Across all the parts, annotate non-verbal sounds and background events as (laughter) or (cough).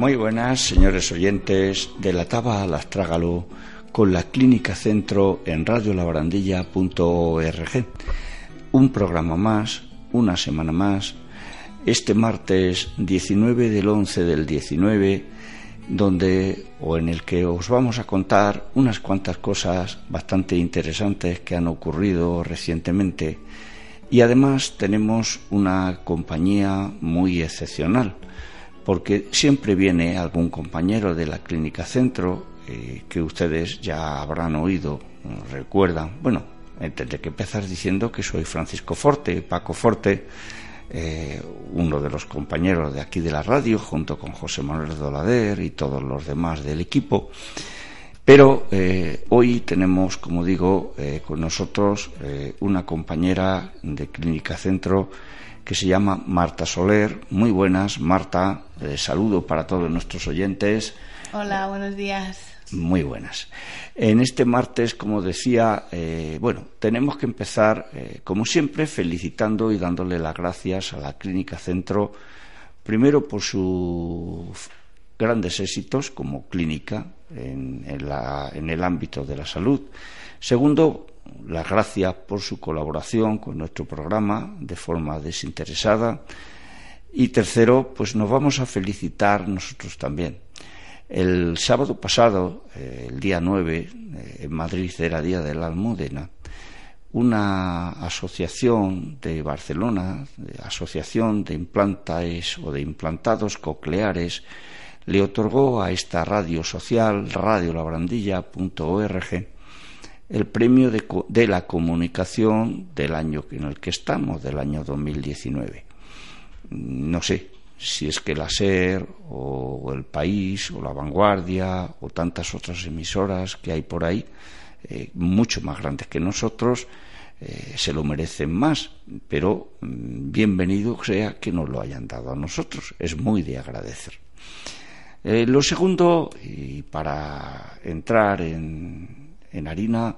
Muy buenas, señores oyentes de la Taba al Astrágalo con la Clínica Centro en radiolabarandilla.org. Un programa más, una semana más, este martes 19 del 11 del 19, donde o en el que os vamos a contar unas cuantas cosas bastante interesantes que han ocurrido recientemente y además tenemos una compañía muy excepcional porque siempre viene algún compañero de la Clínica Centro eh, que ustedes ya habrán oído, recuerdan. Bueno, tendré que empezar diciendo que soy Francisco Forte, Paco Forte, eh, uno de los compañeros de aquí de la radio, junto con José Manuel Dolader y todos los demás del equipo. Pero eh, hoy tenemos, como digo, con nosotros una compañera de Clínica Centro que se llama Marta Soler. Muy buenas, Marta. Eh, saludo para todos nuestros oyentes. Hola, buenos días. Muy buenas. En este martes, como decía, eh, bueno, tenemos que empezar, eh, como siempre, felicitando y dándole las gracias a la Clínica Centro, primero por sus grandes éxitos como clínica en, en el ámbito de la salud. Segundo, las gracias por su colaboración con nuestro programa de forma desinteresada. Y tercero, pues nos vamos a felicitar nosotros también. El sábado pasado, eh, el día 9, eh, en Madrid era Día de la Almudena, una asociación de Barcelona, asociación de implantes o de implantados cocleares, le otorgó a esta radio social, radiolabrandilla.org, el premio de, la comunicación del año en el que estamos, del año 2019. No sé si es que la SER o el País o la Vanguardia o tantas otras emisoras que hay por ahí, eh, mucho más grandes que nosotros, eh, se lo merecen más, pero mm, bienvenido sea que nos lo hayan dado a nosotros. Es muy de agradecer. Eh, lo segundo, y para entrar en, harina.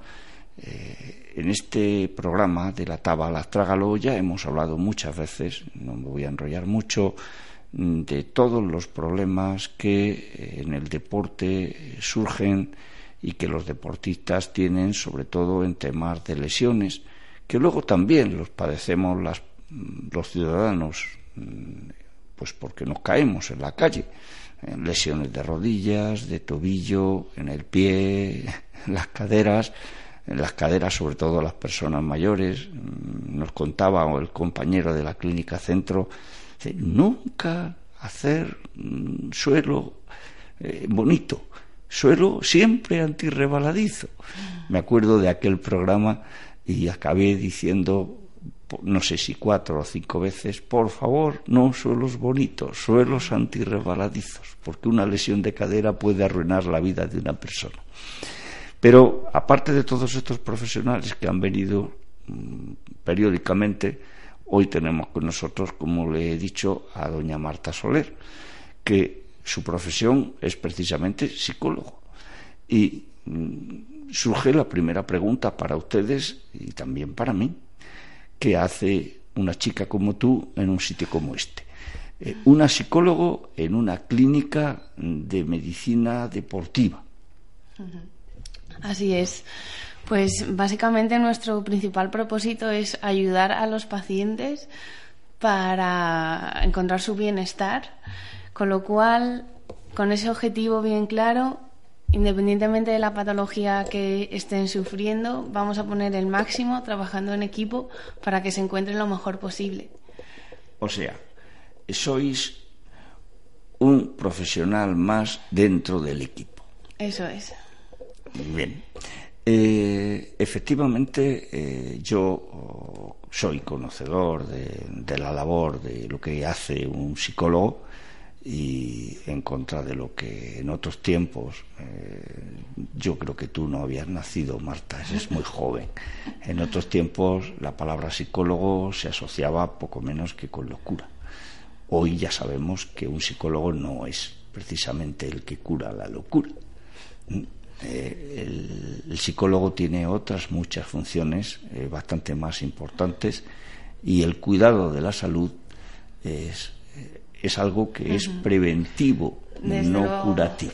Eh, en este programa de la taba la trágalo ya hemos hablado muchas veces, no me voy a enrollar mucho, mm, de todos los problemas que eh, en el deporte surgen y que los deportistas tienen, sobre todo en temas de lesiones, que luego también los padecemos las, mm, los ciudadanos, mm, pues porque nos caemos en la calle, lesiones de rodillas, de tobillo, en el pie, (laughs) las caderas, en las caderas sobre todo las personas mayores. Mm, nos contaba el compañero de la clínica centro, nunca hacer mm, suelo eh, bonito, suelo siempre antirrebaladizo. Me acuerdo de aquel programa y acabé diciendo no sé si cuatro o cinco veces, por favor, no suelos bonitos, suelos antirrebaladizos, porque una lesión de cadera puede arruinar la vida de una persona. Pero aparte de todos estos profesionales que han venido mm, periódicamente, hoy tenemos con nosotros, como le he dicho, a doña Marta Soler, que su profesión es precisamente psicólogo. Y mm, surge la primera pregunta para ustedes y también para mí. ¿Qué hace una chica como tú en un sitio como este? Eh, una psicólogo en una clínica de medicina deportiva. Así es. Pues básicamente nuestro principal propósito es ayudar a los pacientes para encontrar su bienestar, con lo cual, con ese objetivo bien claro, independientemente de la patología que estén sufriendo, vamos a poner el máximo trabajando en equipo para que se encuentren lo mejor posible. O sea, sois un profesional más dentro del equipo. Eso es. Bien. Eh, efectivamente, eh, yo oh, soy conocedor de, la labor de lo que hace un psicólogo y en contra de lo que en otros tiempos eh, yo creo que tú no habías nacido, Marta, es (laughs) muy joven. En otros tiempos la palabra psicólogo se asociaba poco menos que con locura. Hoy ya sabemos que un psicólogo no es precisamente el que cura la locura. Eh, el, psicólogo tiene otras muchas funciones eh, bastante más importantes y el cuidado de la salud es, es algo que es preventivo, no curativo.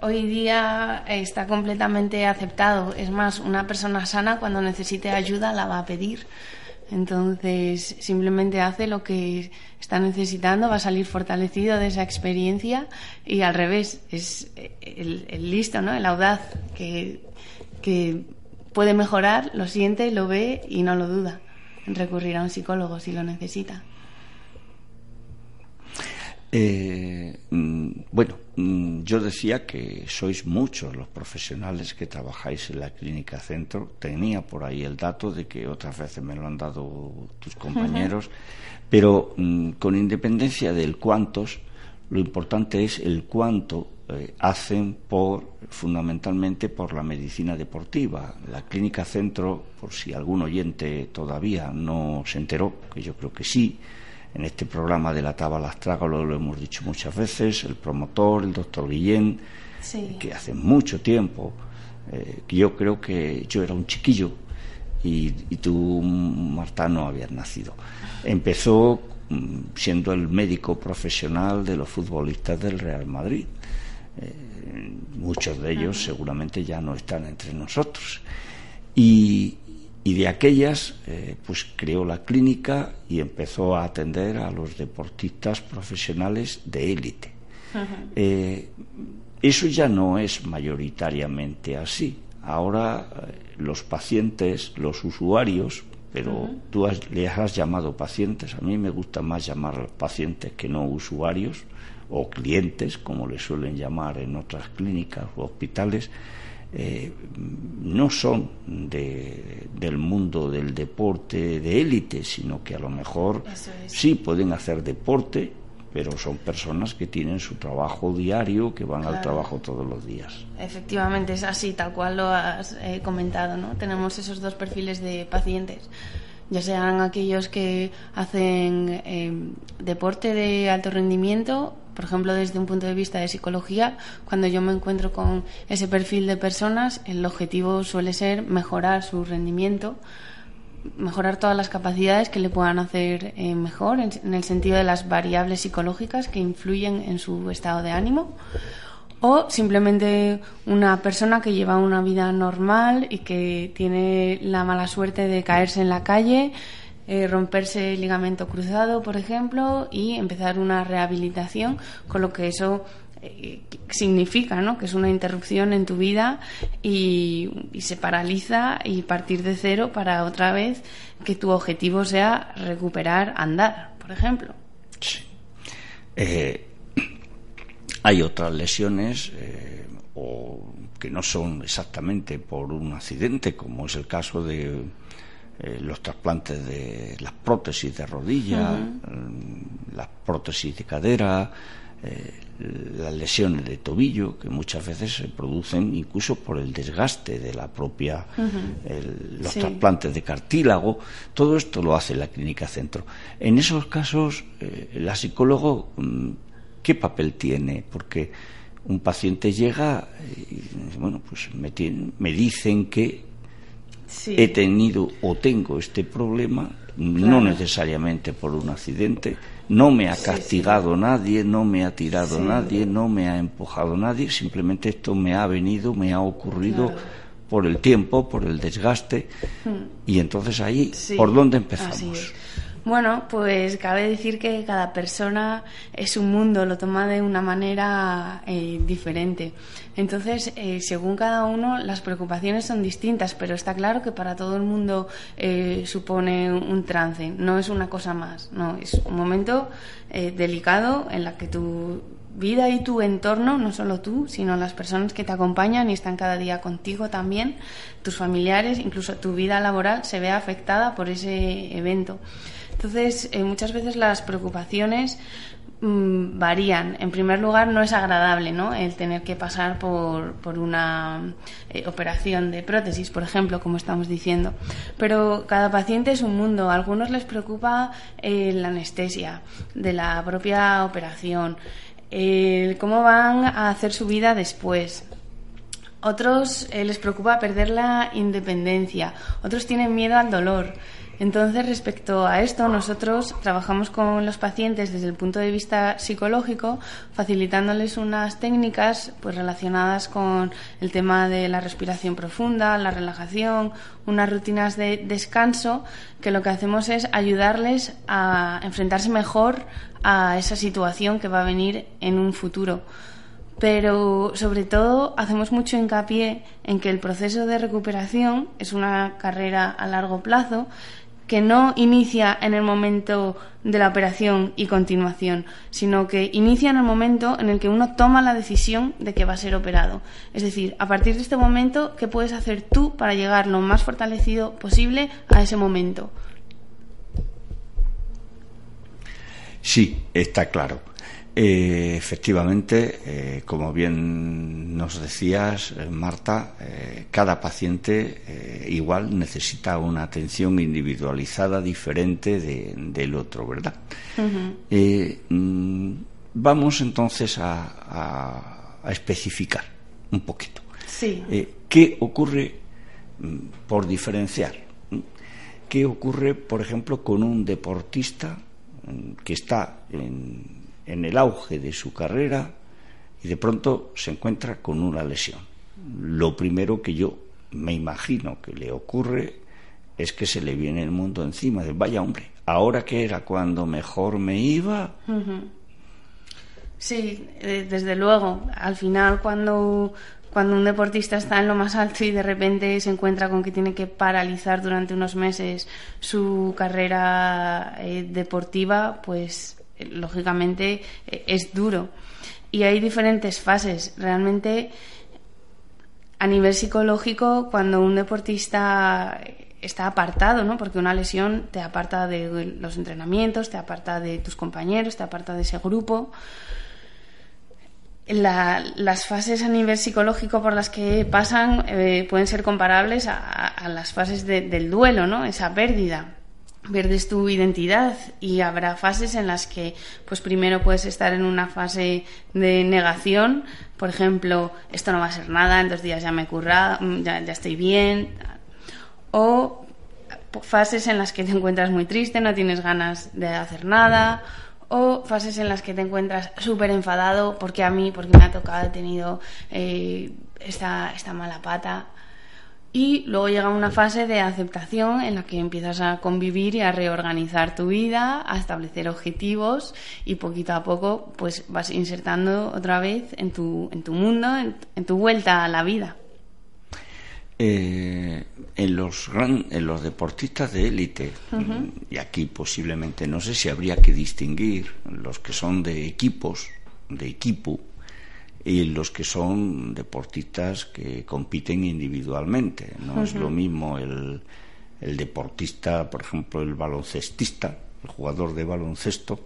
Hoy día está completamente aceptado. Es más, una persona sana cuando necesite ayuda la va a pedir. Entonces, simplemente hace lo que está necesitando, va a salir fortalecido de esa experiencia y al revés, es el, listo, ¿no? el audaz que, que puede mejorar, lo siente, lo ve y no lo duda en recurrir a un psicólogo si lo necesita. Eh, mm, bueno, mm, yo decía que sois muchos los profesionales que trabajáis en la clínica centro. Tenía por ahí el dato de que otras veces me lo han dado tus compañeros, pero mm, con independencia del cuántos, lo importante es el cuánto eh, hacen por fundamentalmente por la medicina deportiva. La clínica centro, por si algún oyente todavía no se enteró, que yo creo que sí, en este programa de la Astrágalo lo hemos dicho muchas veces, el promotor, el doctor Guillén, que hace mucho tiempo, eh, yo creo que yo era un chiquillo y, tú, Marta, no habías nacido. Empezó mm, siendo el médico profesional de los futbolistas del Real Madrid. Eh, muchos de ellos seguramente ya no están entre nosotros. Y, y de aquellas, eh, pues creó la clínica y empezó a atender a los deportistas profesionales de élite. Eh, eso ya no es mayoritariamente así. Ahora eh, los pacientes, los usuarios, pero tú le has llamado pacientes, a mí me gusta más llamar pacientes que no usuarios o clientes, como le suelen llamar en otras clínicas o hospitales, eh, no son del mundo del deporte de élite, sino que a lo mejor sí pueden hacer deporte, pero son personas que tienen su trabajo diario, que van al trabajo todos los días. Efectivamente, es así, tal cual lo has eh, comentado, ¿no? Tenemos esos dos perfiles de pacientes ya sean aquellos que hacen eh, deporte de alto rendimiento, por ejemplo, desde un punto de vista de psicología, cuando yo me encuentro con ese perfil de personas, el objetivo suele ser mejorar su rendimiento, mejorar todas las capacidades que le puedan hacer eh, mejor en el sentido de las variables psicológicas que influyen en su estado de ánimo o simplemente una persona que lleva una vida normal y que tiene la mala suerte de caerse en la calle, eh, romperse el ligamento cruzado, por ejemplo, y empezar una rehabilitación, con lo que eso eh, significa, ¿no? Que es una interrupción en tu vida y, se paraliza y partir de cero para otra vez que tu objetivo sea recuperar andar, por ejemplo. Sí. Eh, hay otras lesiones o que no son exactamente por un accidente, como es el caso de eh, los trasplantes de las prótesis de rodilla, mm, las prótesis de cadera, eh, las lesiones de tobillo, que muchas veces se producen incluso por el desgaste de la propia, los trasplantes de cartílago, todo esto lo hace la clínica centro. En esos casos, la psicólogo mm, ¿qué papel tiene? Porque un paciente llega y, bueno, pues me, me dicen que he tenido o tengo este problema, no necesariamente por un accidente, no me ha castigado nadie, no me ha tirado nadie, no me ha empujado nadie, simplemente esto me ha venido, me ha ocurrido por el tiempo, por el desgaste, hmm. y entonces ahí, ¿por dónde empezamos? Bueno, pues cabe decir que cada persona es un mundo, lo toma de una manera eh, diferente. Entonces, eh, según cada uno, las preocupaciones son distintas, pero está claro que para todo el mundo eh, supone un trance, no es una cosa más, no, es un momento delicado en la que tu vida y tu entorno, no solo tú, sino las personas que te acompañan y están cada día contigo también, tus familiares, incluso tu vida laboral se ve afectada por ese evento. Entonces, eh, muchas veces las preocupaciones Mm, varían. En primer lugar, no es agradable ¿no? el tener que pasar por, por una eh, operación de prótesis, por ejemplo, como estamos diciendo. Pero cada paciente es un mundo. A algunos les preocupa eh, la anestesia de la propia operación, cómo van a hacer su vida después. Otros eh, les preocupa perder la independencia, otros tienen miedo al dolor. Entonces, respecto a esto, nosotros trabajamos con los pacientes desde el punto de vista psicológico, facilitándoles unas técnicas pues, relacionadas con el tema de la respiración profunda, la relajación, unas rutinas de descanso, que lo que hacemos es ayudarles a enfrentarse mejor a esa situación que va a venir en un futuro. Pero sobre todo hacemos mucho hincapié en que el proceso de recuperación es una carrera a largo plazo que no inicia en el momento de la operación y continuación, sino que inicia en el momento en el que uno toma la decisión de que va a ser operado. Es decir, a partir de este momento, ¿qué puedes hacer tú para llegar lo más fortalecido posible a ese momento? Sí, está claro. Eh, efectivamente, eh, como bien nos decías, eh, Marta, cada paciente igual necesita una atención individualizada diferente del otro, ¿verdad? Mm, vamos entonces a, especificar un poquito. Sí. ¿Qué ocurre mm, por diferenciar? ¿Qué ocurre, por ejemplo, con un deportista mm, que está en en el auge de su carrera y de pronto se encuentra con una lesión. Lo primero que yo me imagino que le ocurre es que se le viene el mundo encima de vaya hombre, ahora que era cuando mejor me iba. Sí, eh, desde luego. Al final, cuando, cuando un deportista está en lo más alto y de repente se encuentra con que tiene que paralizar durante unos meses su carrera eh, deportiva, pues lógicamente eh, es duro. Y hay diferentes fases. Realmente, a nivel psicológico, cuando un deportista está apartado, ¿no? Porque una lesión te aparta de los entrenamientos, te aparta de tus compañeros, te aparta de ese grupo. las fases a nivel psicológico por las que pasan eh, pueden ser comparables a, las fases del duelo, ¿no? Esa pérdida pierdes tu identidad y habrá fases en las que pues primero puedes estar en una fase de negación. Por ejemplo esto no va a ser nada en dos días ya me curra mm, ya, ya estoy bien. O fases en las que te encuentras muy triste no tienes ganas de hacer nada. O fases en las que te encuentras súper enfadado porque a mí porque me ha tocado he tenido eh, esta, esta mala pata y luego llega una fase de aceptación en la que empiezas a convivir y a reorganizar tu vida, a establecer objetivos y poquito a poco pues vas insertando otra vez en tu, en tu mundo, en, tu vuelta a la vida. Eh, en, los en los deportistas de élite, y aquí posiblemente no sé si habría que distinguir los que son de equipos, de equipo, y los que son deportistas que compiten individualmente. No es lo mismo el, el, deportista, por ejemplo, el baloncestista, el jugador de baloncesto,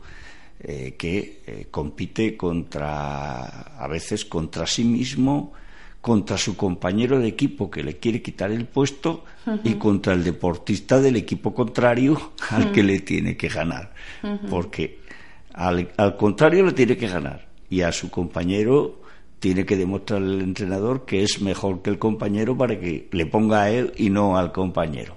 eh, que eh, compite contra, a veces contra sí mismo, contra su compañero de equipo que le quiere quitar el puesto y contra el deportista del equipo contrario (laughs) al que le tiene que ganar. Porque al, al contrario le tiene que ganar y a su compañero tiene que demostrar el entrenador que es mejor que el compañero para que le ponga a él y no al compañero.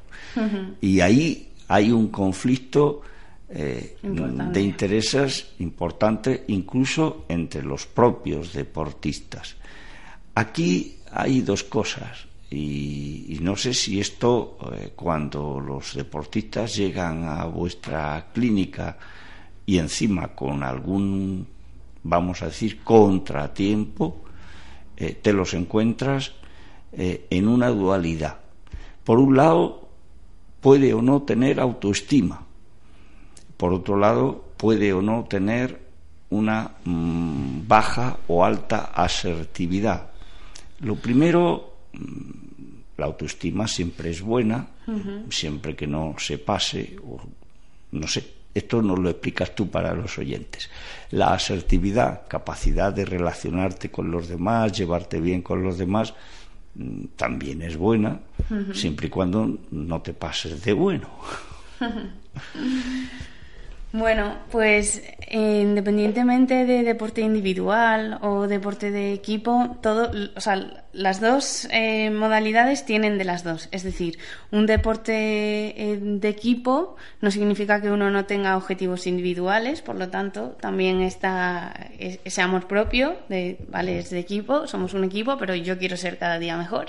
Y ahí hay un conflicto eh, de intereses importante incluso entre los propios deportistas. Aquí hay dos cosas y, no sé si esto eh, cuando los deportistas llegan a vuestra clínica y encima con algún vamos a decir, contratiempo, eh, te los encuentras eh, en una dualidad. Por un lado, puede o no tener autoestima. Por otro lado, puede o no tener una mm, baja o alta asertividad. Lo primero, mm, la autoestima siempre es buena, siempre que no se pase, o no sé, esto no lo explicas tú para los oyentes. La asertividad, capacidad de relacionarte con los demás, llevarte bien con los demás, mm, también es buena, siempre y cuando no te pases de bueno. (laughs) Bueno, pues eh, independientemente de deporte individual o deporte de equipo, todo, o sea, las dos eh, modalidades tienen de las dos. Es decir, un deporte eh, de equipo no significa que uno no tenga objetivos individuales, por lo tanto, también está ese amor propio de, vale, es de equipo, somos un equipo, pero yo quiero ser cada día mejor.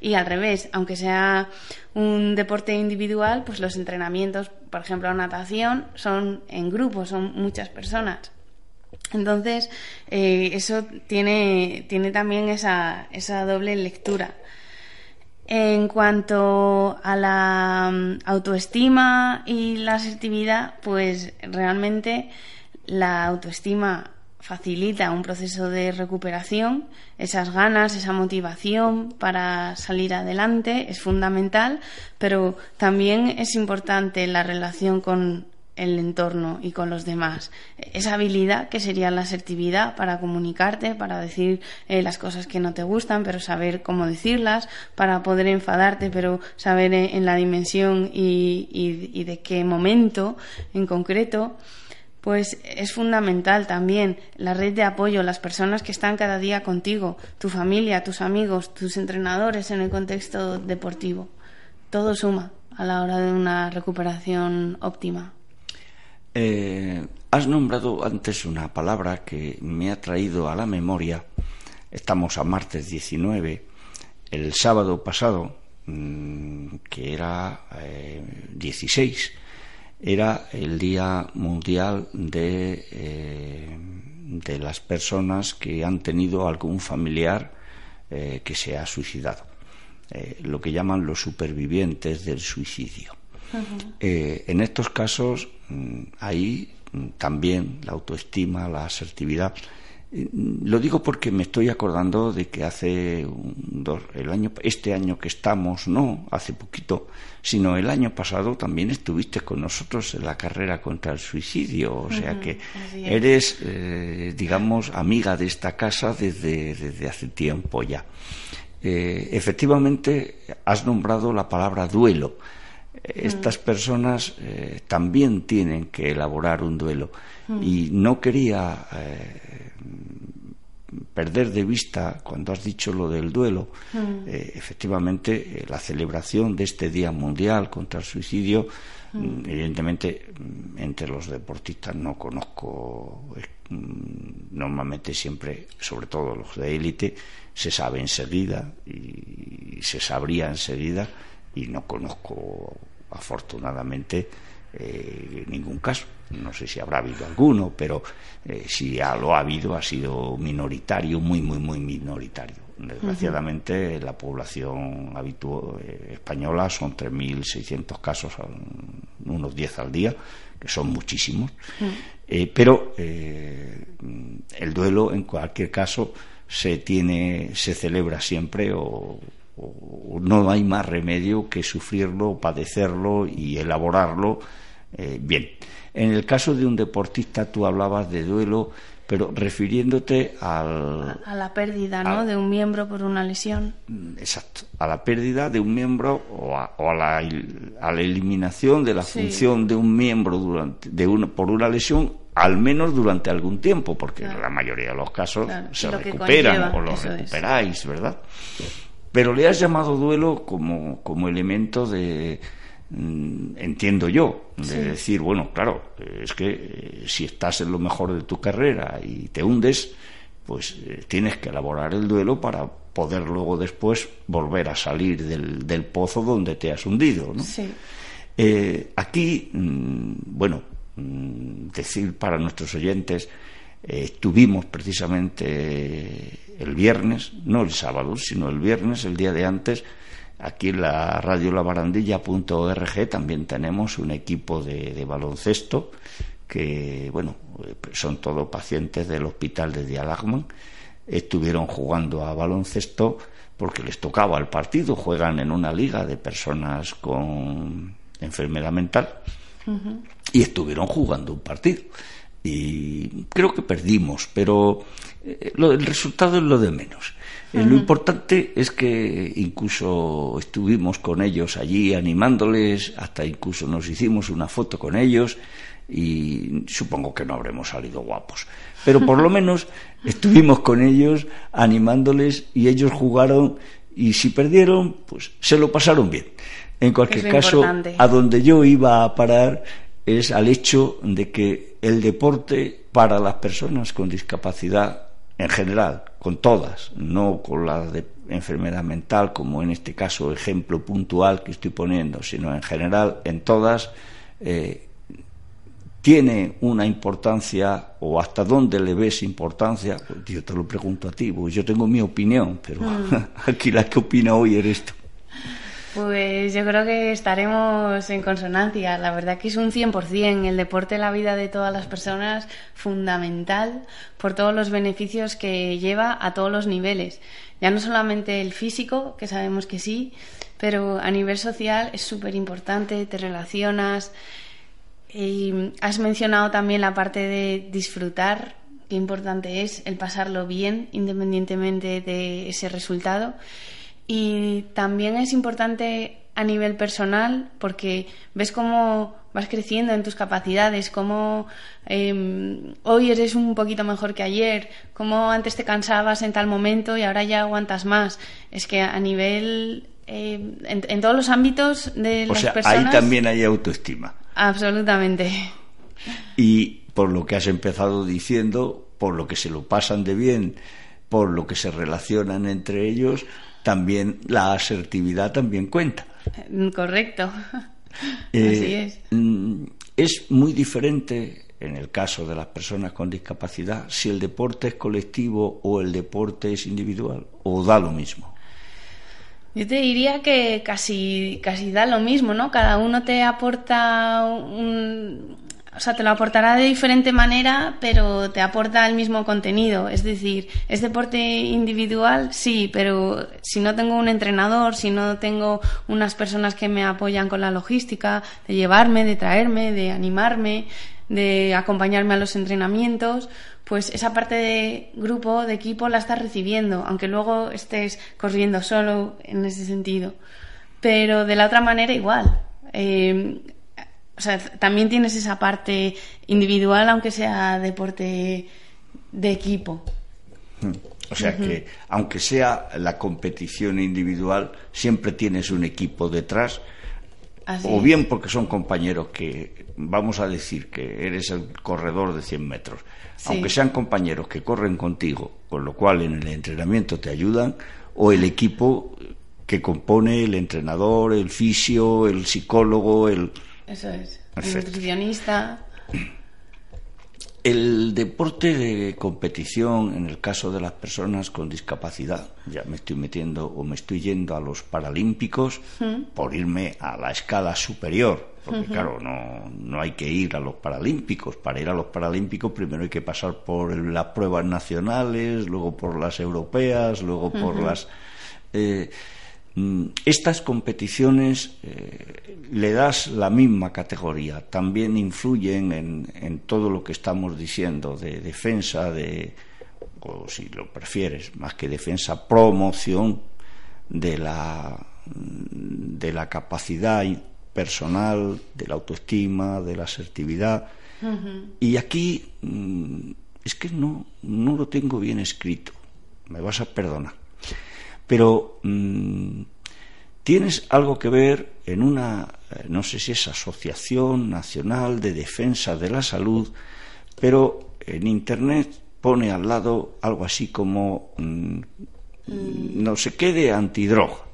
Y al revés, aunque sea un deporte individual, pues los entrenamientos, por ejemplo, natación, son en grupo, son muchas personas. Entonces, eh, eso tiene, tiene también esa, esa doble lectura. En cuanto a la mm, autoestima y la asertividad, pues realmente la autoestima facilita un proceso de recuperación, esas ganas, esa motivación para salir adelante es fundamental, pero también es importante la relación con el entorno y con los demás. Esa habilidad que sería la asertividad para comunicarte, para decir eh, las cosas que no te gustan, pero saber cómo decirlas, para poder enfadarte, pero saber eh, en, la dimensión y de qué momento en concreto pues es fundamental también la red de apoyo, las personas que están cada día contigo, tu familia, tus amigos, tus entrenadores en el contexto deportivo. Todo suma a la hora de una recuperación óptima. Eh, has nombrado antes una palabra que me ha traído a la memoria. Estamos a martes 19. El sábado pasado, mm, que era 16, eh, era el Día Mundial de, eh, de las personas que han tenido algún familiar eh, que se ha suicidado, eh, lo que llaman los supervivientes del suicidio. en estos casos, mm, ahí mm, también la autoestima, la asertividad, lo digo porque me estoy acordando de que hace dos, el año, este año que estamos, no hace poquito, sino el año pasado también estuviste con nosotros en la carrera contra el suicidio, o sea que eres, eh, digamos, amiga de esta casa desde, desde hace tiempo ya. Eh, efectivamente, has nombrado la palabra duelo. Estas personas eh, también tienen que elaborar un duelo y no quería perder de vista cuando has dicho lo del duelo, mm. eh, efectivamente eh, la celebración de este Día Mundial contra el Suicidio, mm. Mm, evidentemente entre los deportistas no conozco, normalmente siempre, sobre todo los de élite, se sabe enseguida y se sabría enseguida y no conozco afortunadamente eh, ningún caso. No sé si habrá habido alguno, pero eh, si lo ha habido, ha sido minoritario, muy, muy, muy minoritario. Desgraciadamente, la población habitual, eh, española son 3.600 casos, unos 10 al día, que son muchísimos. pero el duelo, en cualquier caso, se tiene, se celebra siempre o no hay más remedio que sufrirlo, padecerlo y elaborarlo eh, bien. En el caso de un deportista tú hablabas de duelo, pero refiriéndote al, a la pérdida ¿no? de un miembro por una lesión. Mm, exacto, a la pérdida de un miembro o a, la, a la, eliminación de la función de un miembro durante, de por una lesión al menos durante algún tiempo, porque en la mayoría de los casos se recuperan o lo recuperáis, ¿verdad? Pero le has llamado duelo como, como elemento de, mm, entiendo yo, de decir, bueno, claro, es que eh, si estás en lo mejor de tu carrera y te hundes, pues eh, tienes que elaborar el duelo para poder luego después volver a salir del, del pozo donde te has hundido. ¿no? Eh, aquí, mm, bueno, mm, decir para nuestros oyentes, estuvimos precisamente el viernes, no el sábado, sino el viernes, el día de antes, aquí en la radio labarandilla.org también tenemos un equipo de, baloncesto que, bueno, son todos pacientes del hospital de Dialagman, estuvieron jugando a baloncesto porque les tocaba el partido, juegan en una liga de personas con enfermedad mental. Y estuvieron jugando un partido. Y creo que perdimos, pero eh, el resultado es lo de menos. Eh, lo importante es que incluso estuvimos con ellos allí animándoles, hasta incluso nos hicimos una foto con ellos y supongo que no habremos salido guapos. Pero por lo (laughs) menos estuvimos con ellos animándoles y ellos jugaron y si perdieron, pues se lo pasaron bien. En cualquier caso, a donde yo iba a parar es al hecho de que el deporte para las personas con discapacidad en general, con todas, no con las de enfermedad mental, como en este caso ejemplo puntual que estoy poniendo, sino en general en todas, eh, tiene una importancia o hasta dónde le ves importancia, yo te lo pregunto a ti, yo tengo mi opinión, pero mm. (laughs) aquí la que opina hoy eres tú. Pues yo creo que estaremos en consonancia. La verdad que es un 100%. El deporte en la vida de todas las personas fundamental por todos los beneficios que lleva a todos los niveles. Ya no solamente el físico, que sabemos que sí, pero a nivel social es súper importante, te relacionas. Y has mencionado también la parte de disfrutar, qué importante es el pasarlo bien independientemente de ese resultado. Y también es importante a nivel personal porque ves cómo vas creciendo en tus capacidades, cómo em, hoy eres un poquito mejor que ayer, cómo antes te cansabas en tal momento y ahora ya aguantas más. Es que a nivel, em, en, todos los ámbitos de o las sea, personas... Ahí también hay autoestima. Absolutamente. Y por lo que has empezado diciendo, por lo que se lo pasan de bien, por lo que se relacionan entre ellos, también la asertividad también cuenta. Correcto. (laughs) Eh, Así es. Mm, es muy diferente en el caso de las personas con discapacidad si el deporte es colectivo o el deporte es individual o da lo mismo. Yo te diría que casi, casi da lo mismo, ¿no? Cada uno te aporta un, o sea, te lo aportará de diferente manera, pero te aporta el mismo contenido. Es decir, es deporte individual, sí, pero si no tengo un entrenador, si no tengo unas personas que me apoyan con la logística, de llevarme, de traerme, de animarme, de acompañarme a los entrenamientos, pues esa parte de grupo, de equipo, la estás recibiendo, aunque luego estés corriendo solo en ese sentido. Pero de la otra manera igual. Eh, o sea, también tienes esa parte individual, aunque sea deporte de equipo. Hmm. O sea que, aunque sea la competición individual, siempre tienes un equipo detrás. o bien porque son compañeros que, vamos a decir que eres el corredor de 100 metros, aunque sean compañeros que corren contigo, con lo cual en el entrenamiento te ayudan, o el equipo que compone el entrenador, el fisio, el psicólogo, el, eso es. nutricionista. El deporte de competición, en el caso de las personas con discapacidad, ya me estoy metiendo o me estoy yendo a los paralímpicos por irme a la escala superior, porque claro, no, no hay que ir a los paralímpicos. Para ir a los paralímpicos primero hay que pasar por las pruebas nacionales, luego por las europeas, luego por las... Eh, estas competiciones eh, le das la misma categoría, también influyen en, todo lo que estamos diciendo de defensa, de, o si lo prefieres, más que defensa, promoción de la, de la capacidad personal, de la autoestima, de la asertividad. Y aquí mm, es que no, no lo tengo bien escrito, me vas a perdonar pero mm, tienes algo que ver en una, eh, no sé si es Asociación Nacional de Defensa de la Salud, pero en Internet pone al lado algo así como mm, no sé qué de antidroga.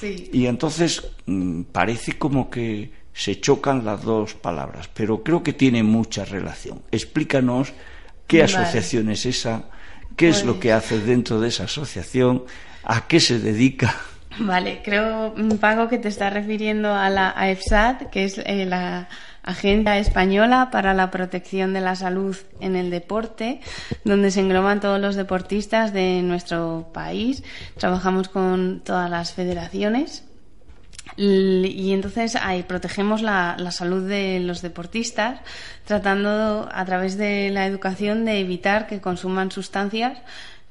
Y entonces mm, parece como que se chocan las dos palabras, pero creo que tiene mucha relación. Explícanos qué asociación es esa, qué es lo pues que hace dentro de esa asociación ¿A qué se dedica? Vale, creo, Pago, que te estás refiriendo a la AEFSAT, que es eh, la, Agencia Española para la Protección de la Salud en el Deporte, donde se engloban todos los deportistas de nuestro país. Trabajamos con todas las federaciones y entonces ahí protegemos la, salud de los deportistas, tratando a través de la educación de evitar que consuman sustancias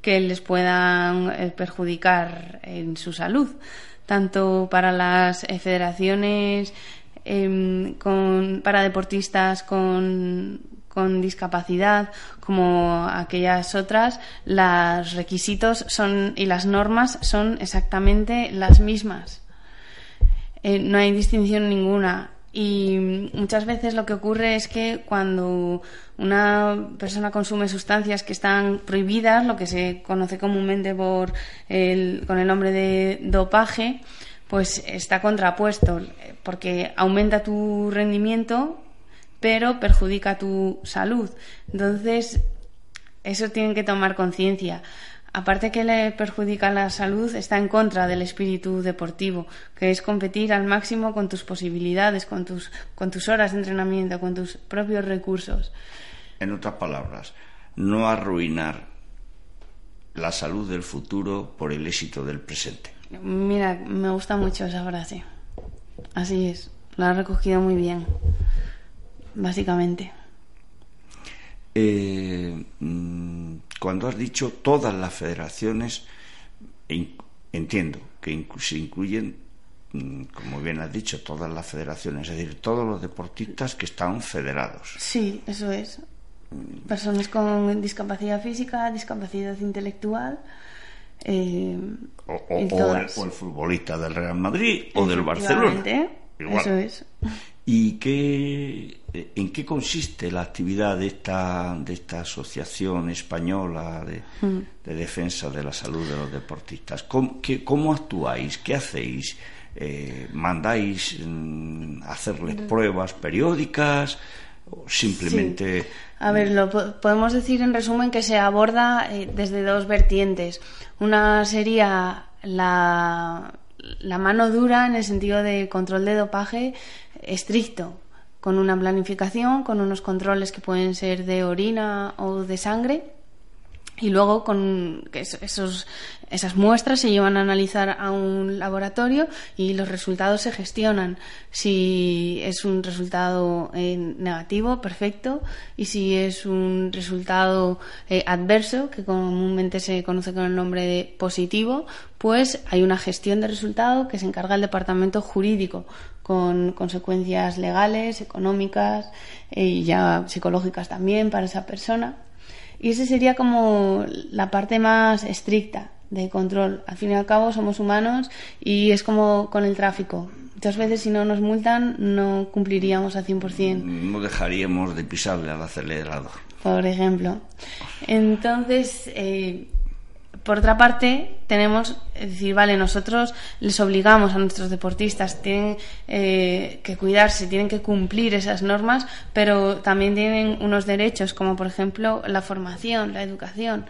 que les puedan eh, perjudicar en su salud, tanto para las federaciones Em, con, para deportistas con, con discapacidad como aquellas otras, los requisitos son y las normas son exactamente las mismas. Eh, no hay distinción ninguna. Y muchas veces lo que ocurre es que cuando una persona consume sustancias que están prohibidas, lo que se conoce comúnmente por el, con el nombre de dopaje, pues está contrapuesto, porque aumenta tu rendimiento, pero perjudica tu salud. Entonces, eso tienen que tomar conciencia. Aparte que le perjudica la salud, está en contra del espíritu deportivo, que es competir al máximo con tus posibilidades, con tus, con tus horas de entrenamiento, con tus propios recursos. En otras palabras, no arruinar la salud del futuro por el éxito del presente. Mira, me gusta mucho esa frase. Así es, la ha recogido muy bien, básicamente. Eh, mm, cuando has dicho todas las federaciones, entiendo que se incluyen, mm, como bien has dicho, todas las federaciones, es decir, todos los deportistas que están federados. Sí, eso es. Personas con discapacidad física, discapacidad intelectual, eh, o, el, futbolista del Real Madrid o del Barcelona. Eso es. ¿Y qué, en qué consiste la actividad de esta, de esta asociación española de, mm. defensa de la salud de los deportistas? ¿Cómo, cómo actuáis? ¿Qué hacéis? Eh, ¿Mandáis mm, hacerles pruebas periódicas? ¿O simplemente.? A ver, lo podemos decir en resumen que se aborda eh, desde dos vertientes. Una sería la, la mano dura en el sentido de control de dopaje estricto, con una planificación, con unos controles que pueden ser de orina o de sangre y luego con esos, esas muestras se llevan a analizar a un laboratorio y los resultados se gestionan. Si es un resultado eh, negativo, perfecto, y si es un resultado eh, adverso, que comúnmente se conoce con el nombre de positivo, pues hay una gestión de resultado que se encarga el departamento jurídico con consecuencias legales, económicas eh, y ya psicológicas también para esa persona. Y esa sería como la parte más estricta de control. Al fin y al cabo somos humanos y es como con el tráfico. Muchas veces si no nos multan no cumpliríamos al 100%. No dejaríamos de pisarle al acelerador. Por ejemplo. Entonces, eh, por otra parte, tenemos, es decir, vale, nosotros les obligamos a nuestros deportistas, tienen eh, que cuidarse, tienen que cumplir esas normas, pero también tienen unos derechos, como por ejemplo la formación, la educación.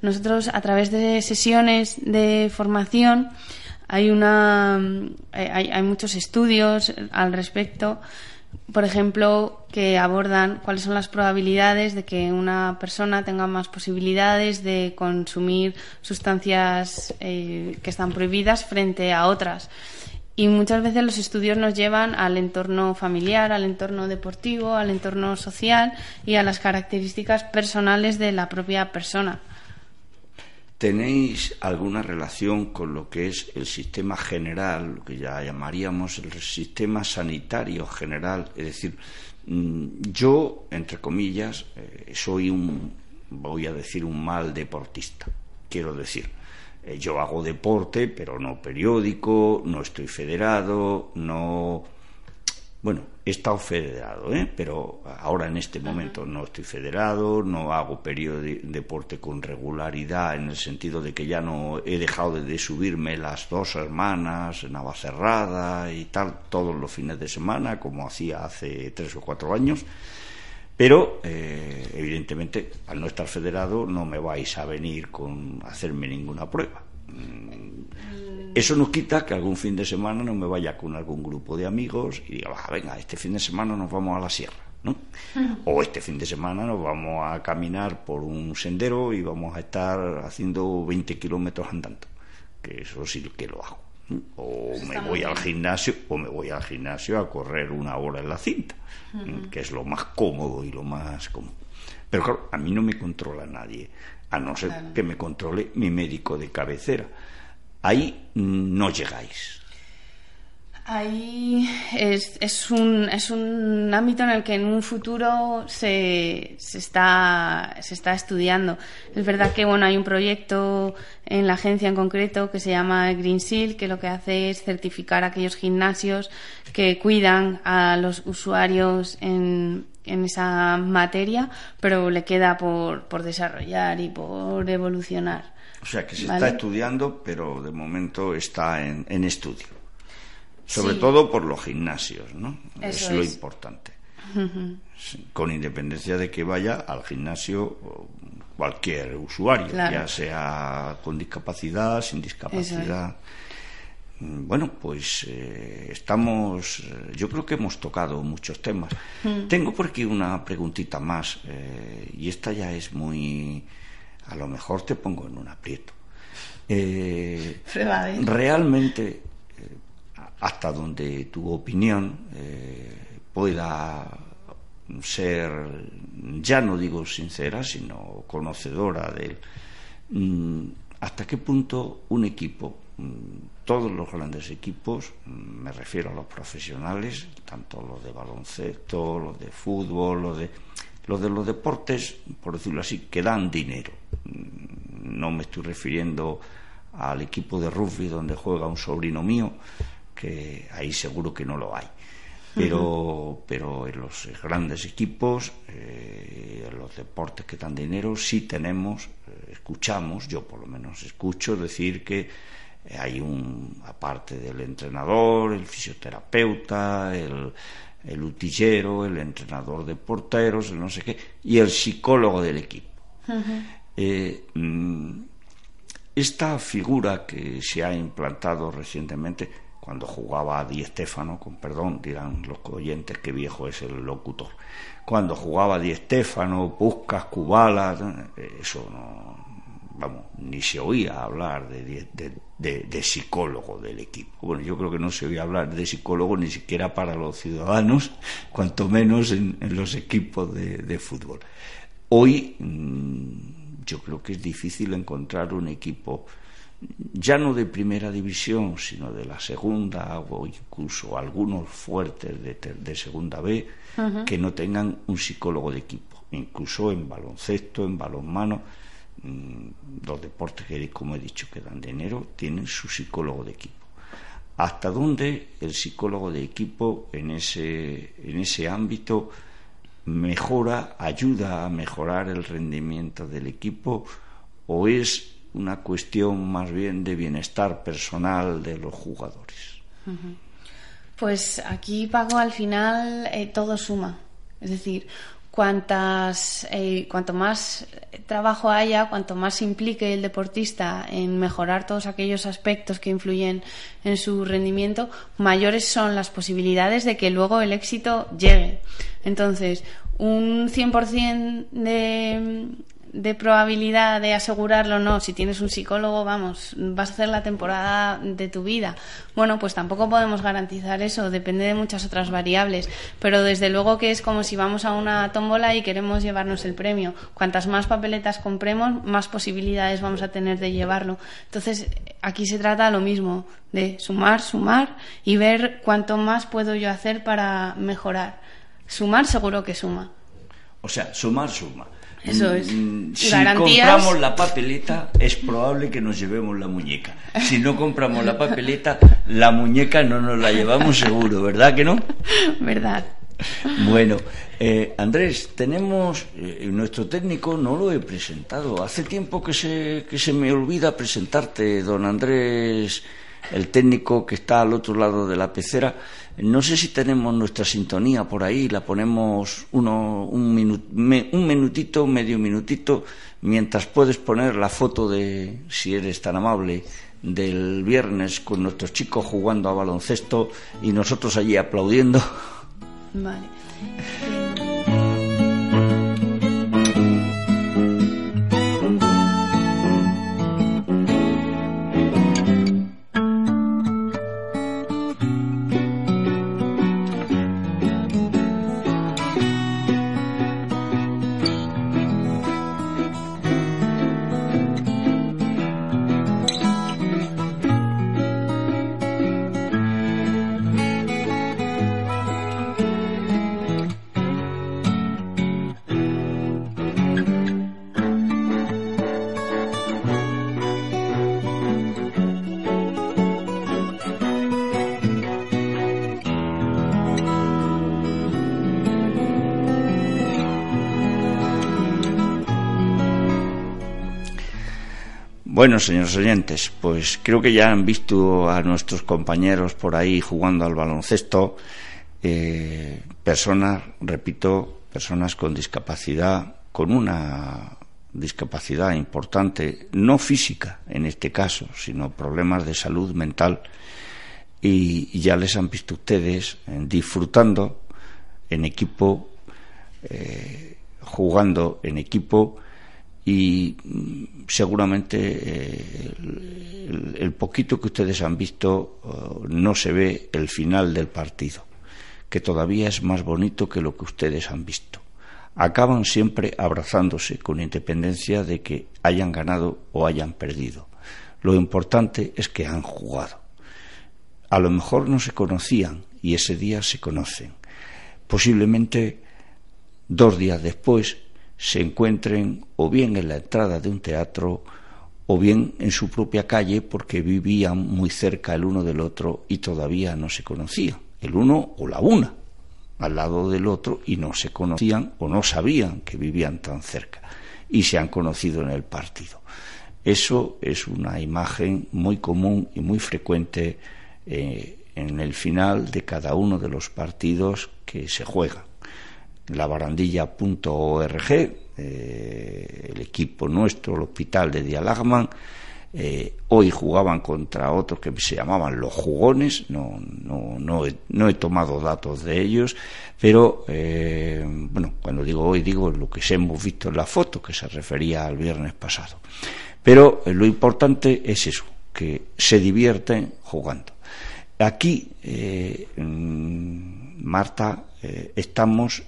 Nosotros, a través de sesiones de formación, hay, una, eh, hay, hay muchos estudios al respecto por ejemplo, que abordan cuáles son las probabilidades de que una persona tenga más posibilidades de consumir sustancias eh, que están prohibidas frente a otras. Y muchas veces los estudios nos llevan al entorno familiar, al entorno deportivo, al entorno social y a las características personales de la propia persona. ¿Tenéis alguna relación con lo que es el sistema general, lo que ya llamaríamos el sistema sanitario general? Es decir, mm, yo, entre comillas, eh, soy un, voy a decir, un mal deportista. Quiero decir, eh, yo hago deporte, pero no periódico, no estoy federado, no bueno, he estado federado, ¿eh? pero ahora en este momento no estoy federado, no hago periodo de deporte con regularidad en el sentido de que ya no he dejado de, subirme las dos hermanas, Navacerrada y tal, todos los fines de semana, como hacía hace tres o cuatro años. Pero, eh, evidentemente, al no estar federado, no me vais a venir con hacerme ninguna prueba. Mm, Eso nos quita que algún fin de semana no me vaya con algún grupo de amigos y diga, venga, este fin de semana nos vamos a la sierra. ¿no? O este fin de semana nos vamos a caminar por un sendero y vamos a estar haciendo 20 kilómetros andando, que eso sí que lo hago. O me voy al gimnasio, o me voy al gimnasio a correr una hora en la cinta, que es lo más cómodo y lo más común. Pero claro, a mí no me controla nadie, a no ser que me controle mi médico de cabecera. Ahí no llegáis. Ahí es, es, un, es un ámbito en el que en un futuro se, se, está, se está estudiando. Es verdad que bueno, hay un proyecto en la agencia en concreto que se llama Green Seal, que lo que hace es certificar aquellos gimnasios que cuidan a los usuarios en, en esa materia, pero le queda por, por desarrollar y por evolucionar. O sea que se está estudiando, pero de momento está en, en estudio. Sobre todo por los gimnasios, ¿no? es lo importante. Con independencia de que vaya al gimnasio cualquier usuario, ya sea con discapacidad, sin discapacidad. Mm, bueno, pues eh, estamos, eh, yo creo que hemos tocado muchos temas. Tengo por aquí una preguntita más, eh, y esta ya es muy, a lo mejor te pongo en un aprieto. realmente hasta donde tu opinión eh, pueda ser, ya no digo sincera, sino conocedora de mm, hasta qué punto un equipo, mm, todos los grandes equipos, mm, me refiero a los profesionales, tanto los de baloncesto, los de fútbol, los de los de los deportes, por decirlo así, que dan dinero. No me estoy refiriendo al equipo de rugby donde juega un sobrino mío, que ahí seguro que no lo hay. Pero, pero en los grandes equipos, eh, en los deportes que dan dinero, sí tenemos, eh, escuchamos, yo por lo menos escucho decir que hay un, aparte del entrenador, el fisioterapeuta, el, el utillero, el entrenador de porteros, el no sé qué, y el psicólogo del equipo. Eh, mm, esta figura que se ha implantado recientemente cuando jugaba a Di con perdón, dirán los oyentes que viejo es el locutor. Cuando jugaba Di Stefano, Puscas, Kubala, eso no, vamos, ni se oía hablar de, de, psicólogo del equipo. Bueno, yo creo que no se oía hablar de psicólogo ni siquiera para los ciudadanos, cuanto menos en, en los equipos de, fútbol. Hoy mm, yo creo que es difícil encontrar un equipo ya no de primera división, sino de la segunda o incluso algunos fuertes de, segunda B que no tengan un psicólogo de equipo, incluso en baloncesto, en balonmano, mm, los deportes que, como he dicho, que dan dinero, tienen su psicólogo de equipo. ¿Hasta dónde el psicólogo de equipo en ese, en ese ámbito mejora, ayuda a mejorar el rendimiento del equipo o es una cuestión más bien de bienestar personal de los jugadores. Pues aquí, Paco, al final eh, todo suma. Es decir, cuantas, eh, cuanto más trabajo haya, cuanto más implique el deportista en mejorar todos aquellos aspectos que influyen en su rendimiento, mayores son las posibilidades de que luego el éxito llegue. Entonces, un 100% de, de probabilidad de asegurarlo no, si tienes un psicólogo, vamos, vas a hacer la temporada de tu vida. Bueno, pues tampoco podemos garantizar eso, depende de muchas otras variables, pero desde luego que es como si vamos a una tómbola y queremos llevarnos el premio. Cuantas más papeletas compremos, más posibilidades vamos a tener de llevarlo. Entonces, aquí se trata lo mismo, de sumar, sumar y ver cuánto más puedo yo hacer para mejorar. Sumar seguro que suma. O sea, sumar, suma. Eso es. Mm, si compramos la papeleta, es probable que nos llevemos la muñeca. Si no compramos la papeleta, la muñeca no nos la llevamos seguro, ¿verdad que no? (laughs) Verdad. Bueno, eh, Andrés, tenemos eh, nuestro técnico, no lo he presentado. Hace tiempo que se, que se me olvida presentarte, don Andrés, el técnico que está al otro lado de la pecera. No sé si tenemos nuestra sintonía por ahí, la ponemos uno, un, un minutito, medio minutito, mientras puedes poner la foto de, si eres tan amable, del viernes con nuestros chicos jugando a baloncesto y nosotros allí aplaudiendo. Vale. Bueno, señores oyentes, pues creo que ya han visto a nuestros compañeros por ahí jugando al baloncesto, eh, personas, repito, personas con discapacidad, con una discapacidad importante, no física en este caso, sino problemas de salud mental, y, ya les han visto ustedes eh, disfrutando en equipo, eh, jugando en equipo, y mm, seguramente eh, el, poquito que ustedes han visto eh, no se ve el final del partido, que todavía es más bonito que lo que ustedes han visto. Acaban siempre abrazándose con independencia de que hayan ganado o hayan perdido. Lo importante es que han jugado. A lo mejor no se conocían y ese día se conocen. Posiblemente dos días después se encuentren o bien en la entrada de un teatro o bien en su propia calle porque vivían muy cerca el uno del otro y todavía no se conocían, el uno o la una, al lado del otro y no se conocían o no sabían que vivían tan cerca y se han conocido en el partido. Eso es una imagen muy común y muy frecuente eh, en el final de cada uno de los partidos que se juegan labarandilla.org, eh, el equipo nuestro, el hospital de Dialagman. Eh, hoy jugaban contra otros que se llamaban los jugones, no, no, no, he, no he tomado datos de ellos, pero eh, bueno, cuando digo hoy digo lo que hemos visto en la foto, que se refería al viernes pasado. Pero lo importante es eso, que se divierten jugando. Aquí, Marta, estamos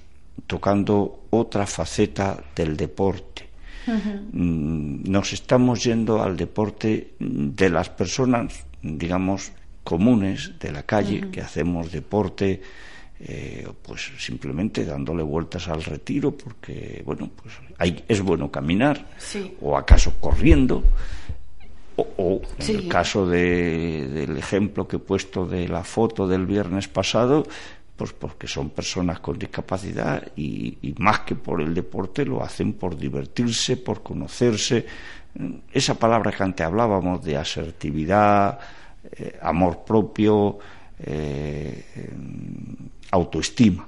tocando otra faceta del deporte. Mm, nos estamos yendo al deporte de las personas, digamos, comunes de la calle, que hacemos deporte, eh, pues simplemente dándole vueltas al retiro, porque, bueno, pues hay, es bueno caminar, o acaso corriendo, o, en el caso del ejemplo que he puesto de la foto del viernes pasado, pues porque son personas con discapacidad y, más que por el deporte lo hacen por divertirse, por conocerse. Esa palabra que antes hablábamos de asertividad, eh, amor propio, eh, autoestima.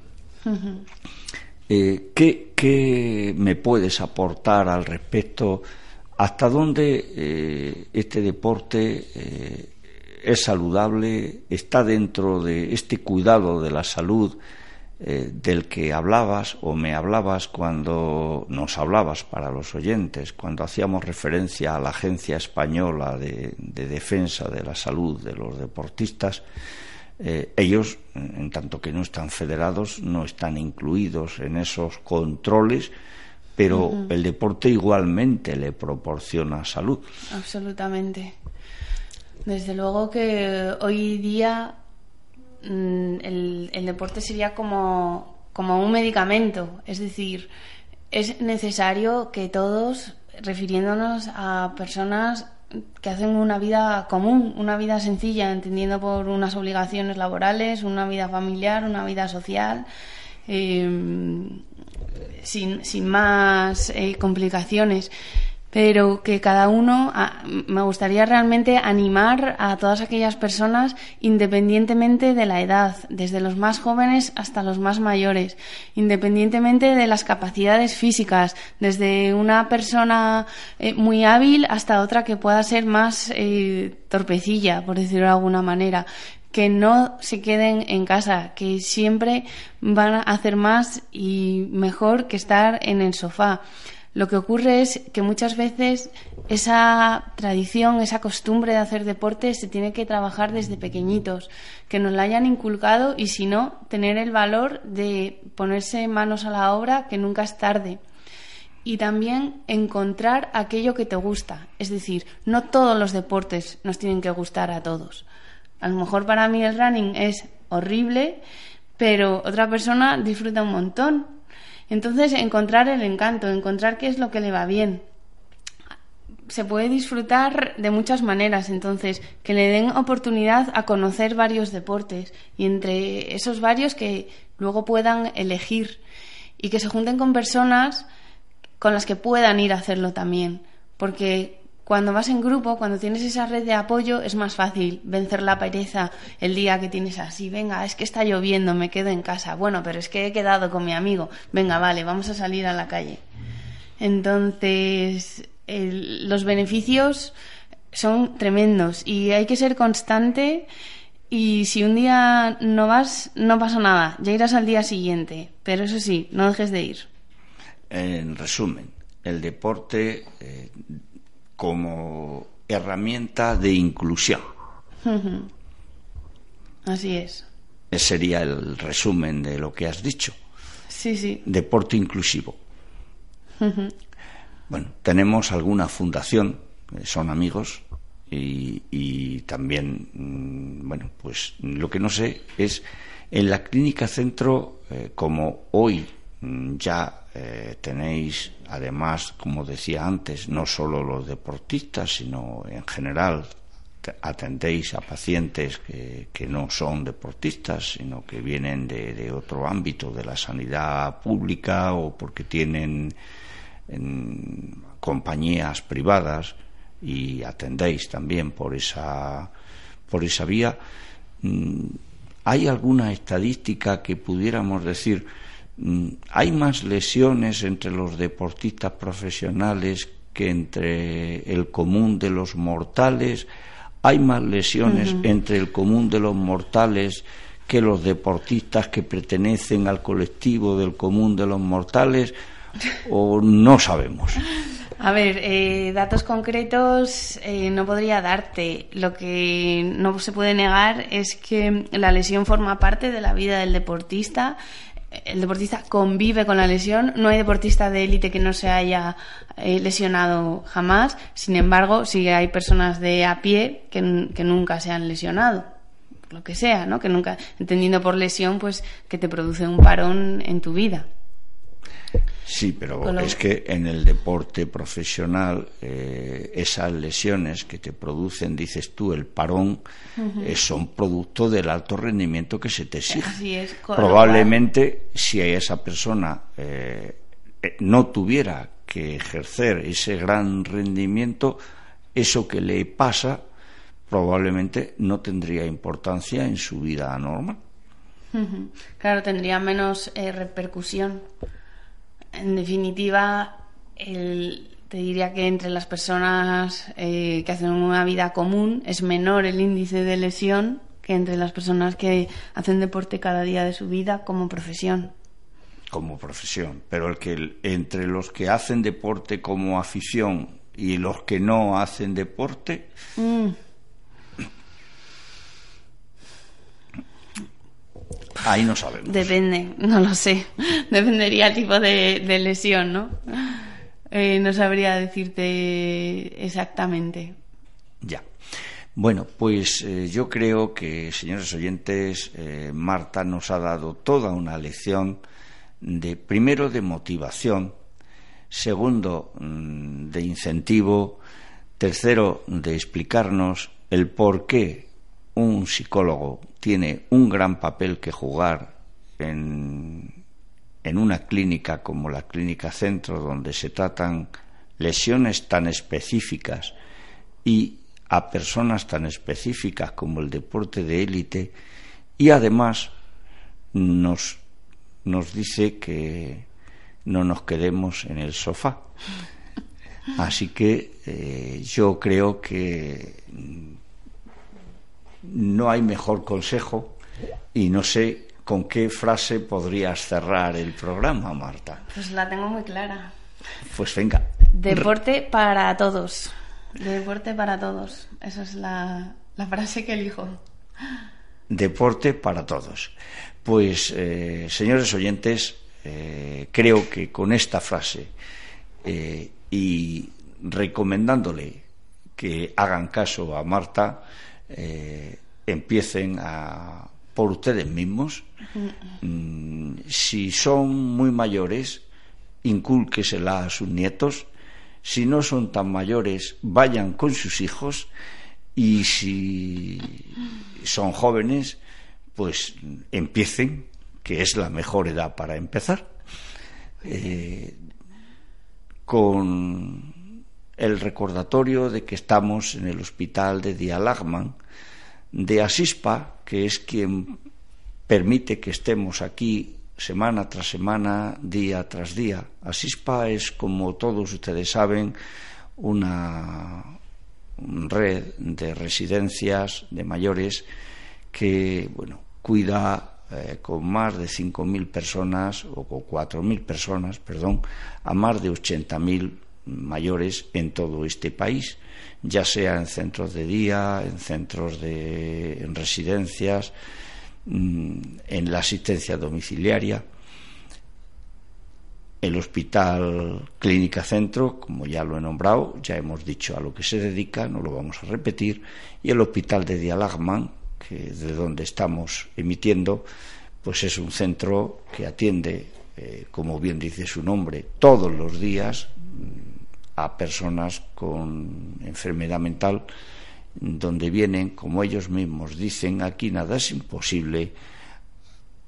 Eh, ¿qué, ¿qué, me puedes aportar al respecto? ¿Hasta dónde este deporte es saludable, está dentro de este cuidado de la salud eh, del que hablabas o me hablabas cuando nos hablabas para los oyentes, cuando hacíamos referencia a la Agencia Española de, Defensa de la Salud de los Deportistas. Eh, ellos, en tanto que no están federados, no están incluidos en esos controles, pero el deporte igualmente le proporciona salud. Absolutamente. Desde luego que hoy día mm, el, deporte sería como, como un medicamento, es decir, es necesario que todos, refiriéndonos a personas que hacen una vida común, una vida sencilla, entendiendo por unas obligaciones laborales, una vida familiar, una vida social, em, sin, sin, más eh, complicaciones, pero que cada uno, me gustaría realmente animar a todas aquellas personas independientemente de la edad, desde los más jóvenes hasta los más mayores, independientemente de las capacidades físicas, desde una persona eh, muy hábil hasta otra que pueda ser más eh, torpecilla, por decirlo de alguna manera, que no se queden en casa, que siempre van a hacer más y mejor que estar en el sofá. Lo que ocurre es que muchas veces esa tradición, esa costumbre de hacer deporte se tiene que trabajar desde pequeñitos, que nos la hayan inculcado y si no, tener el valor de ponerse manos a la obra, que nunca es tarde. Y también encontrar aquello que te gusta. Es decir, no todos los deportes nos tienen que gustar a todos. A lo mejor para mí el running es horrible, pero otra persona disfruta un montón entonces, encontrar el encanto, encontrar qué es lo que le va bien. Se puede disfrutar de muchas maneras, entonces, que le den oportunidad a conocer varios deportes y entre esos varios que luego puedan elegir y que se junten con personas con las que puedan ir a hacerlo también. Porque cuando vas en grupo, cuando tienes esa red de apoyo, es más fácil vencer la pereza el día que tienes así. Venga, es que está lloviendo, me quedo en casa. Bueno, pero es que he quedado con mi amigo. Venga, vale, vamos a salir a la calle. Entonces, los beneficios son tremendos y hay que ser constante. Y si un día no vas, no pasa nada, ya irás al día siguiente. Pero eso sí, no dejes de ir. En resumen, el deporte eh, como herramienta de inclusión. Así es. Ese sería el resumen de lo que has dicho. Sí, sí. Deporte inclusivo. Bueno, tenemos alguna fundación, eh, son amigos, y, también, mm, bueno, pues lo que no sé es, en la clínica centro, eh, como hoy ya eh, tenéis además, como decía antes, no solo los deportistas, sino en general atendéis a pacientes que, no son deportistas, sino que vienen de, otro ámbito, de la sanidad pública o porque tienen compañías privadas y atendéis también por esa, por esa vía. Mm, ¿Hay alguna estadística que pudiéramos decir Mm, hay más lesiones entre los deportistas profesionales que entre el común de los mortales, hay más lesiones entre el común de los mortales que los deportistas que pertenecen al colectivo del común de los mortales o no sabemos. A ver, eh, datos concretos eh, no podría darte. Lo que no se puede negar es que la lesión forma parte de la vida del deportista el deportista convive con la lesión. No hay deportista de élite que no se haya eh, lesionado jamás. Sin embargo, sí hay personas de a pie que, nunca se han lesionado. Lo que sea, ¿no? Que nunca, entendiendo por lesión, pues que te produce un parón en tu vida. Sí, pero es que en el deporte profesional eh, esas lesiones que te producen, dices tú, el parón, eh, son producto del alto rendimiento que se te exige. Probablemente si esa persona eh, no tuviera que ejercer ese gran rendimiento, eso que le pasa probablemente no tendría importancia en su vida normal. Claro, tendría menos repercusión en definitiva, te diría que entre las personas eh, que hacen una vida común es menor el índice de lesión que entre las personas que hacen deporte cada día de su vida como profesión. Como profesión, pero el que entre los que hacen deporte como afición y los que no hacen deporte, mm. Ahí no sabemos. Depende, no lo sé. Dependería el tipo de, lesión, ¿no? Eh, no sabría decirte exactamente. Ya. Bueno, pues eh, yo creo que, señores oyentes, eh, Marta nos ha dado toda una lección de, primero, de motivación, segundo, mm, de incentivo, tercero, de explicarnos el por qué un psicólogo tiene un gran papel que jugar en, en una clínica como la Clínica Centro, donde se tratan lesiones tan específicas y a personas tan específicas como el deporte de élite y además nos, nos dice que no nos quedemos en el sofá. Así que eh, yo creo que no hay mejor consejo y no sé con qué frase podrías cerrar el programa, Marta. Pues la tengo muy clara. Pues venga. Deporte para todos. Deporte para todos. Esa es la, frase que elijo. Deporte para todos. Pues, eh, señores oyentes, eh, creo que con esta frase eh, y recomendándole que hagan caso a Marta, empiecen a por ustedes mismos. Mm, si son muy mayores, incúlquesela a sus nietos si no son tan mayores, vayan con sus hijos y si son jóvenes, pues empiecen, que es la mejor edad para empezar. Eh, con el recordatorio de que estamos en el hospital de Dialagman de Asispa, que es quien permite que estemos aquí semana tras semana, día tras día. Asispa es, como todos ustedes saben, una red de residencias de mayores que, bueno, cuida eh, con más de 5.000 personas o con 4.000 personas, perdón, a más de 80.000 mayores en todo este país, ya sea en centros de día, en centros de en residencias, Mm, en la asistencia domiciliaria, el Hospital Clínica Centro, como ya lo he nombrado, ya hemos dicho a lo que se dedica, no lo vamos a repetir, y el Hospital de Dialagman, que de donde estamos emitiendo, pues es un centro que atiende, eh, como bien dice su nombre, todos los días a personas con enfermedad mental donde vienen, como ellos mismos dicen, aquí nada es imposible,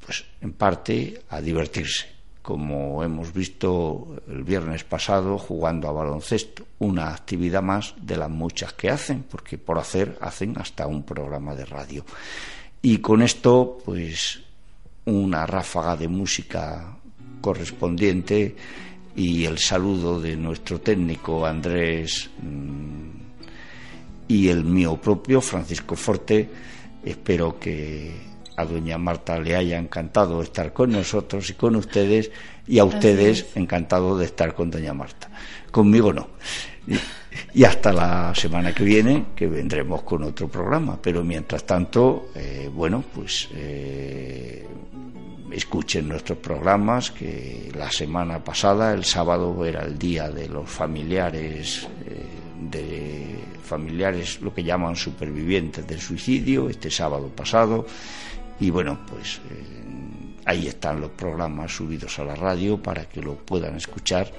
pues en parte a divertirse, como hemos visto el viernes pasado jugando a baloncesto, una actividad más de las muchas que hacen, porque por hacer hacen hasta un programa de radio. Y con esto, pues una ráfaga de música correspondiente y el saludo de nuestro técnico Andrés mm, y el mío propio, Francisco Forte. Espero que a doña Marta le haya encantado estar con nosotros y con ustedes y a ustedes encantado de estar con doña Marta. Conmigo no. Y hasta la semana que viene, que vendremos con otro programa. Pero mientras tanto, eh, bueno, pues eh, escuchen nuestros programas, que la semana pasada, el sábado, era el día de los familiares. Eh, de familiares, lo que llaman supervivientes del suicidio, este sábado pasado. Y bueno, pues eh, ahí están los programas subidos a la radio para que lo puedan escuchar.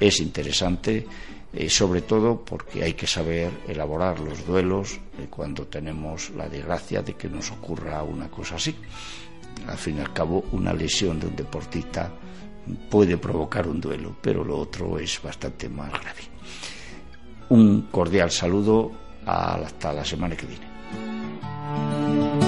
Es interesante, eh, sobre todo porque hay que saber elaborar los duelos cuando tenemos la desgracia de que nos ocurra una cosa así al fin y al cabo una lesión de un deportista puede provocar un duelo, pero lo otro es bastante más grave. Un cordial saludo hasta la semana que viene.